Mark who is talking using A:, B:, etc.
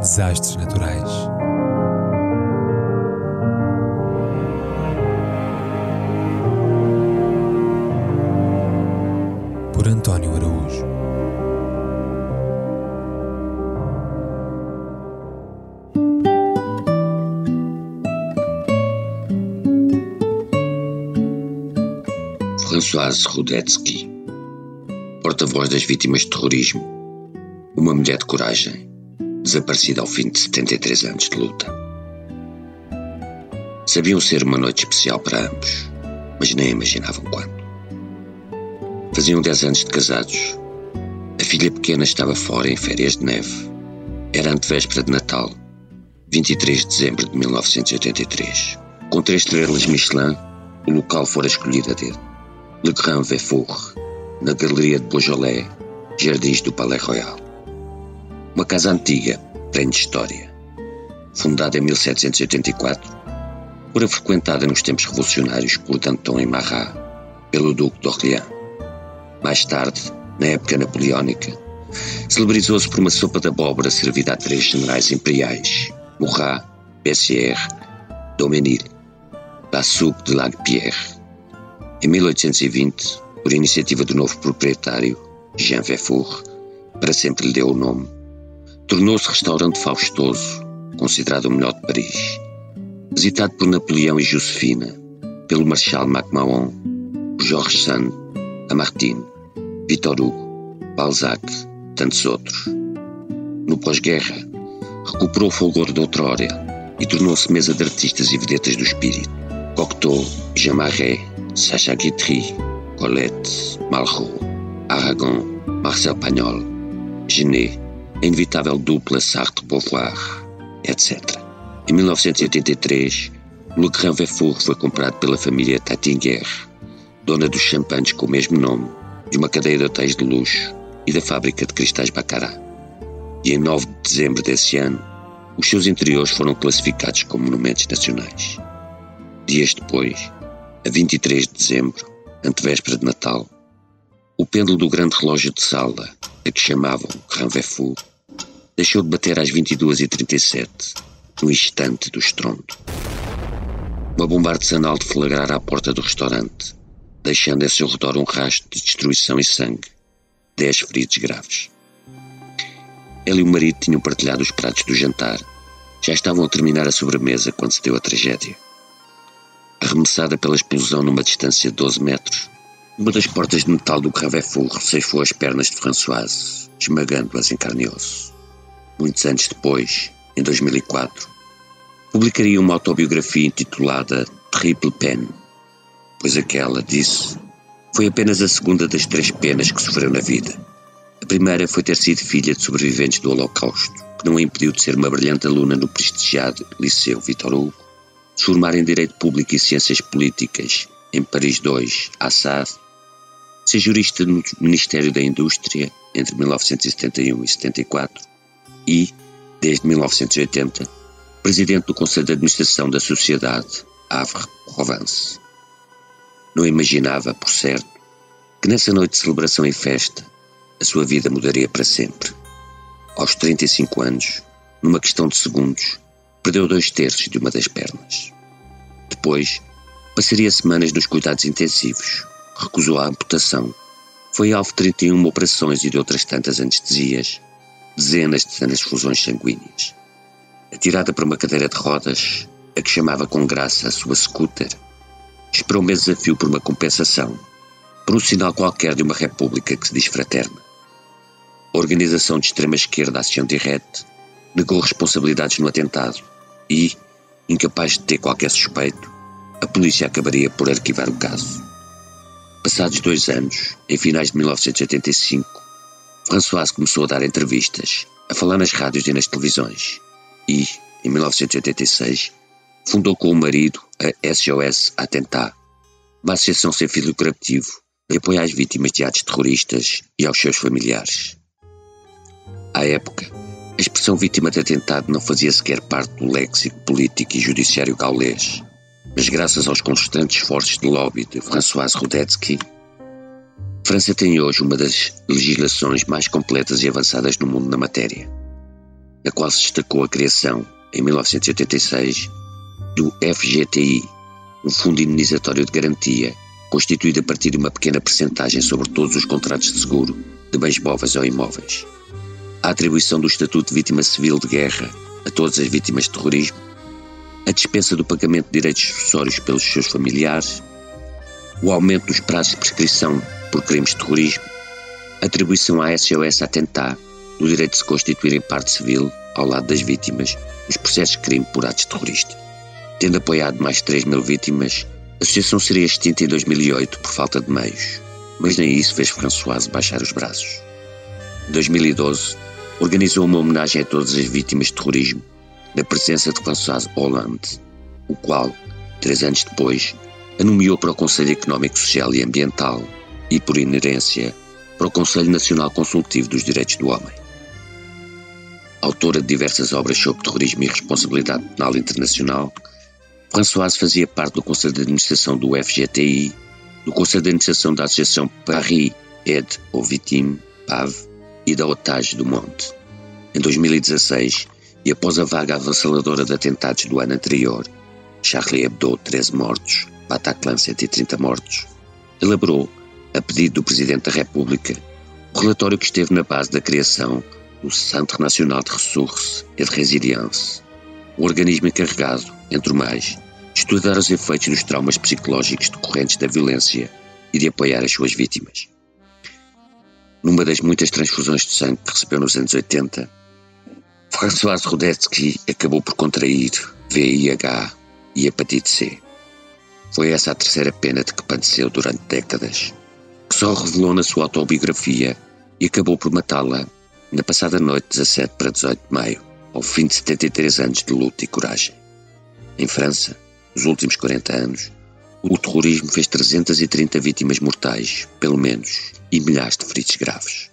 A: Desastres naturais. Por António Araújo.
B: Françoise Rudetsky, porta-voz das vítimas de terrorismo, uma mulher de coragem, desaparecida ao fim de 73 anos de luta. Sabiam ser uma noite especial para ambos, mas nem imaginavam quando. Faziam 10 anos de casados. A filha pequena estava fora em férias de neve. Era antevéspera de Natal, 23 de dezembro de 1983. Com três estrelas Michelin, o local fora escolhido a dedo. Le Grand Vefour, na Galeria de Beaujolais, Jardins do Palais Royal. Uma casa antiga, tem de história. Fundada em 1784, fora frequentada nos tempos revolucionários por Danton e Marat, pelo Duque d'Orléans. Mais tarde, na época napoleónica, celebrizou-se por uma sopa de abóbora servida a três generais imperiais, Murat, Bessières, Domenil, La Soupe de Langpierre. Em 1820, por iniciativa do novo proprietário, Jean Vefour, para sempre lhe deu o nome, tornou-se restaurante faustoso, considerado o melhor de Paris. Visitado por Napoleão e Josefina, pelo Marshal MacMahon, Georges Sand, Lamartine, Victor Hugo, Balzac, tantos outros. No pós-guerra, recuperou o fulgor de outrora e tornou-se mesa de artistas e vedetas do espírito. Cocteau, Jean Marais, Sacha Guitry, Colette, Malraux, Aragon, Marcel Pagnol, Genet, a inevitável dupla Sartre-Beauvoir, etc. Em 1983, Le Grand Vefour foi comprado pela família Tattinger, dona dos champanhes com o mesmo nome, de uma cadeia de hotéis de luxo e da fábrica de cristais Baccarat. E em 9 de dezembro desse ano, os seus interiores foram classificados como monumentos nacionais. Dias depois, a 23 de dezembro, antevéspera de Natal, o pêndulo do grande relógio de sala, a que chamavam Grand Vefour, deixou de bater às 22h37, no instante do estrondo. Uma bomba artesanal deflagrara à porta do restaurante, deixando a seu redor um rastro de destruição e sangue. Dez feridos graves. Ela e o marido tinham partilhado os pratos do jantar. Já estavam a terminar a sobremesa quando se deu a tragédia. Arremessada pela explosão numa distância de 12 metros, uma das portas de metal do Gravefour ceifou as pernas de Françoise, esmagando-as em carne e osso. Muitos anos depois, em 2004, publicaria uma autobiografia intitulada Triple Pen, pois aquela, disse, foi apenas a segunda das três penas que sofreu na vida. A primeira foi ter sido filha de sobreviventes do Holocausto, que não a impediu de ser uma brilhante aluna no prestigiado Liceu Vitor Hugo, de formar em Direito Público e Ciências Políticas em Paris II, Assad, ser jurista no Ministério da Indústria entre 1971 e 74 e, desde 1980, presidente do Conselho de Administração da Sociedade Havre-Provence. Não imaginava, por certo, que nessa noite de celebração e festa a sua vida mudaria para sempre. Aos 35 anos, numa questão de segundos, perdeu dois terços de uma das pernas. Depois, passaria semanas nos cuidados intensivos, recusou a amputação, foi alvo de 31 operações e de outras tantas anestesias, dezenas de transfusões sanguíneas. Atirada para uma cadeira de rodas, a que chamava com graça a sua scooter, esperou meses a fio por uma compensação, por um sinal qualquer de uma república que se diz fraterna. A organização de extrema-esquerda Ação Direct negou responsabilidades no atentado e, incapaz de ter qualquer suspeito, a polícia acabaria por arquivar o caso. Passados dois anos, em finais de 1985, Françoise começou a dar entrevistas, a falar nas rádios e nas televisões. E, em 1986, fundou com o marido a SOS Attentat, uma associação sem fim lucrativo de apoio às vítimas de atos terroristas e aos seus familiares. À época, a expressão vítima de atentado não fazia sequer parte do léxico político e judiciário gaulês, mas graças aos constantes esforços de lobby de François Rudetsky, França tem hoje uma das legislações mais completas e avançadas no mundo na matéria, na qual se destacou a criação, em 1986, do FGTI, um fundo indenizatório de garantia constituído a partir de uma pequena percentagem sobre todos os contratos de seguro de bens móveis ou imóveis. A atribuição do Estatuto de Vítima Civil de Guerra a todas as vítimas de terrorismo, a dispensa do pagamento de direitos sucessórios pelos seus familiares, o aumento dos prazos de prescrição por crimes de terrorismo, atribuição à SOS Attentat do direito de se constituir em parte civil, ao lado das vítimas, nos processos de crime por atos terroristas. Tendo apoiado mais de 3 mil vítimas, a associação seria extinta em 2008 por falta de meios, mas nem isso fez Françoise baixar os braços. Em 2012, organizou uma homenagem a todas as vítimas de terrorismo, na presença de François Hollande, o qual, três anos depois, a nomeou para o Conselho Económico, Social e Ambiental e, por inerência, para o Conselho Nacional Consultivo dos Direitos do Homem. Autora de diversas obras sobre terrorismo e responsabilidade penal internacional, Françoise fazia parte do Conselho de Administração do FGTI, do Conselho de Administração da Associação Paris Aide aux Victimes, PAV, e da Otage do Monte. Em 2016, e após a vaga avassaladora de atentados do ano anterior, Charlie Hebdo, 13 mortos, Bataclan, 130 mortos, elaborou, a pedido do Presidente da República, o relatório que esteve na base da criação do Centre Nacional de Ressources e de Resilience, o organismo encarregado, entre mais, de estudar os efeitos dos traumas psicológicos decorrentes da violência e de apoiar as suas vítimas. Numa das muitas transfusões de sangue que recebeu nos anos 80, François Rudetsky acabou por contrair VIH e hepatite C. Foi essa a terceira pena de que padeceu durante décadas, só revelou na sua autobiografia e acabou por matá-la na passada noite 17 para 18 de maio ao fim de 73 anos de luta e coragem. Em França, nos últimos 40 anos, o terrorismo fez 330 vítimas mortais, pelo menos, e milhares de feridos graves.